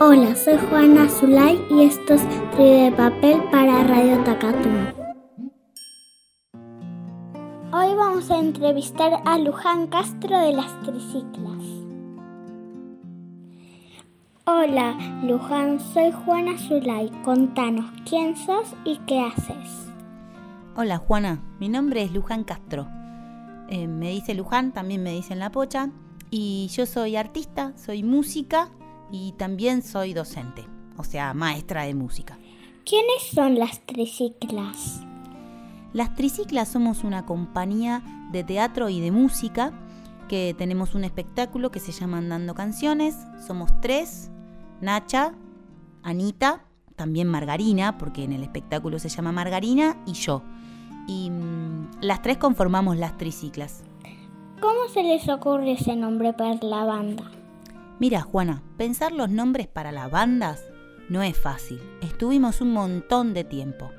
Hola, soy Juana Zulay y esto es Trío de Papel para Radio Tacatum. Hoy vamos a entrevistar a Luján Castro de las Triciclas. Hola, Luján, soy Juana Zulay. Contanos quién sos y qué haces. Hola, Juana, mi nombre es Luján Castro. Eh, me dice Luján, también me dicen La Pocha. Y yo soy artista, soy música y también soy docente, o sea, maestra de música. ¿Quiénes son las Triciclas? Las Triciclas somos una compañía de teatro y de música que tenemos un espectáculo que se llama Andando Canciones. Somos tres, Nacha, Anita, también Margarina, porque en el espectáculo se llama Margarina, y yo. Y mm, las tres conformamos las triciclas. ¿Cómo se les ocurre ese nombre para la banda? Mira, Juana, pensar los nombres para las bandas no es fácil. Estuvimos un montón de tiempo.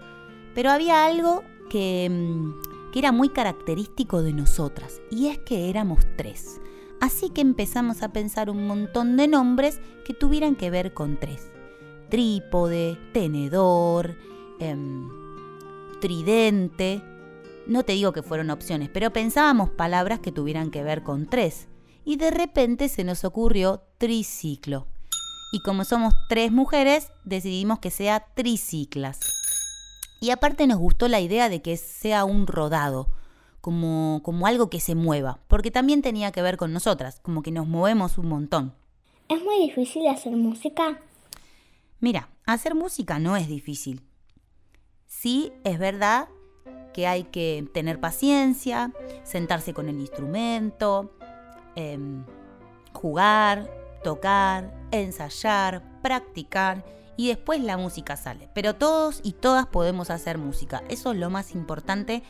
Pero había algo que, mm, que era muy característico de nosotras, y es que éramos tres. Así que empezamos a pensar un montón de nombres que tuvieran que ver con tres. Trípode, tenedor, em, tridente. No te digo que fueron opciones, pero pensábamos palabras que tuvieran que ver con tres. Y de repente se nos ocurrió triciclo. Y como somos tres mujeres, decidimos que sea triciclas. Y aparte nos gustó la idea de que sea un rodado como, como algo que se mueva, porque también tenía que ver con nosotras, como que nos movemos un montón. ¿Es muy difícil hacer música? Mira, hacer música no es difícil. Sí, es verdad que hay que tener paciencia, sentarse con el instrumento, em, jugar, tocar, ensayar, practicar y después la música sale. Pero todos y todas podemos hacer música. Eso es lo más importante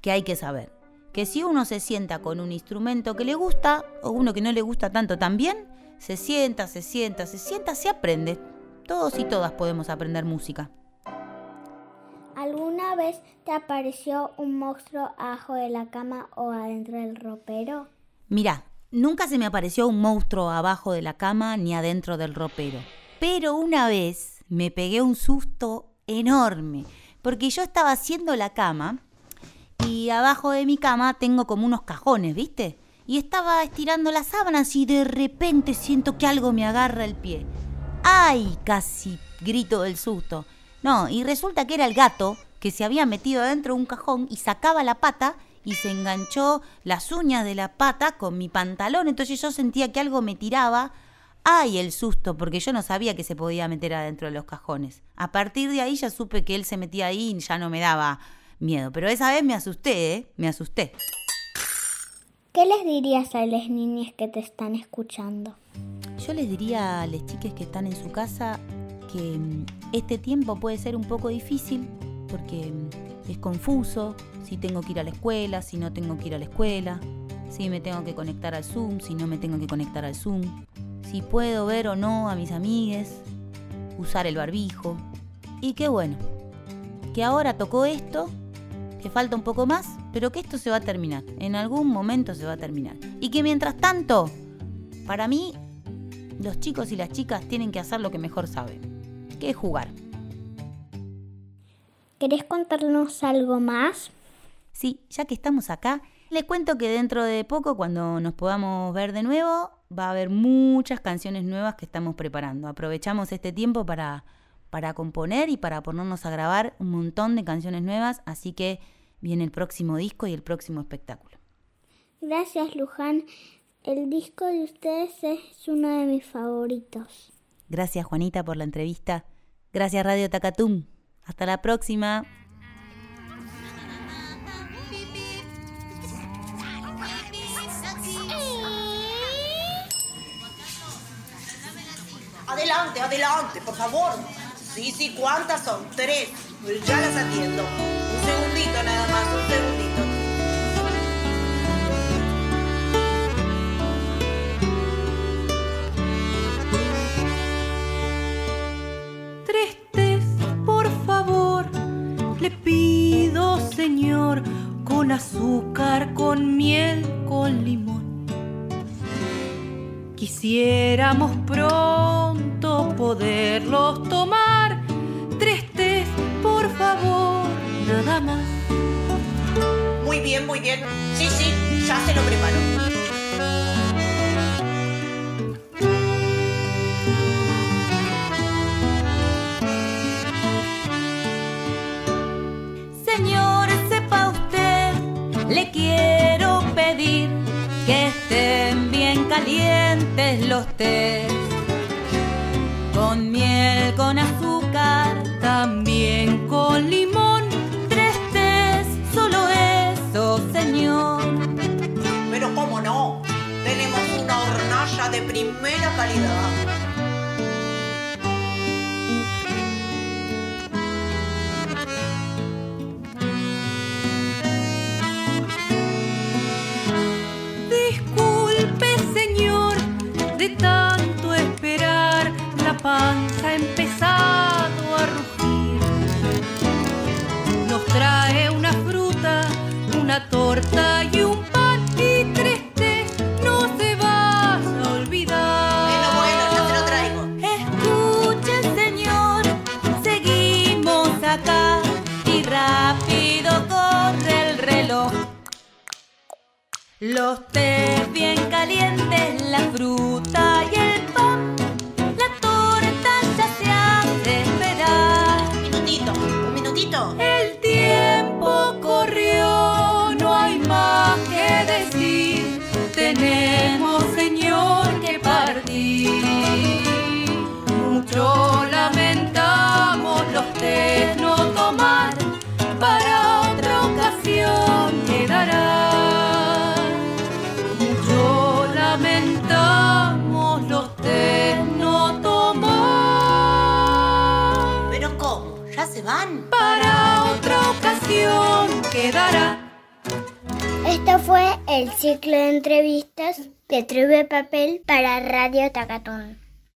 que hay que saber. Que si uno se sienta con un instrumento que le gusta o uno que no le gusta tanto también, se sienta, se sienta, se sienta, se aprende. Todos y todas podemos aprender música. ¿Alguna vez te apareció un monstruo abajo de la cama o adentro del ropero? Mira, nunca se me apareció un monstruo abajo de la cama ni adentro del ropero. Pero una vez me pegué un susto enorme, porque yo estaba haciendo la cama y abajo de mi cama tengo como unos cajones, ¿viste? Y estaba estirando las sábanas y de repente siento que algo me agarra el pie. ¡Ay! Casi grito del susto. No, y resulta que era el gato que se había metido adentro de un cajón y sacaba la pata y se enganchó las uñas de la pata con mi pantalón. Entonces yo sentía que algo me tiraba. ¡Ay! El susto, porque yo no sabía que se podía meter adentro de los cajones. A partir de ahí ya supe que él se metía ahí y ya no me daba miedo. Pero esa vez me asusté, ¿eh? Me asusté. ¿Qué les dirías a las niñas que te están escuchando? Yo les diría a las chicas que están en su casa que mm, este tiempo puede ser un poco difícil porque mm, es confuso, si tengo que ir a la escuela, si no tengo que ir a la escuela, si me tengo que conectar al Zoom, si no me tengo que conectar al Zoom, si puedo ver o no a mis amigues, usar el barbijo. Y qué bueno, que ahora tocó esto que falta un poco más, pero que esto se va a terminar. En algún momento se va a terminar. Y que mientras tanto, para mí, los chicos y las chicas tienen que hacer lo que mejor saben, que es jugar. ¿Querés contarnos algo más? Sí, ya que estamos acá, les cuento que dentro de poco, cuando nos podamos ver de nuevo, va a haber muchas canciones nuevas que estamos preparando. Aprovechamos este tiempo para, para componer y para ponernos a grabar un montón de canciones nuevas, así que viene el próximo disco y el próximo espectáculo. Gracias, Luján. El disco de ustedes es uno de mis favoritos. Gracias, Juanita, por la entrevista. Gracias, Radio Tacatum. Hasta la próxima. Adelante, adelante, por favor. Sí, sí, ¿cuántas son? Tres. Ya las atiendo. Un segundito nada más, un segundito. Con azúcar, con miel, con limón. Quisiéramos pronto poderlos tomar. Tres tés, por favor, nada más. Muy bien, muy bien. Sí, sí, ya se lo preparo. Calientes los tés. Con miel, con azúcar, También con limón, tres tés, solo eso, señor. Pero cómo no, tenemos una hornalla de primera calidad. Rápido corre el reloj. Los tés bien calientes, la fruta y el pan, la torta ya se hace esperar. Un minutito, un minutito. El van? Para otra ocasión quedará. Esto fue el ciclo de entrevistas de Tribu de Papel para Radio Tacatón.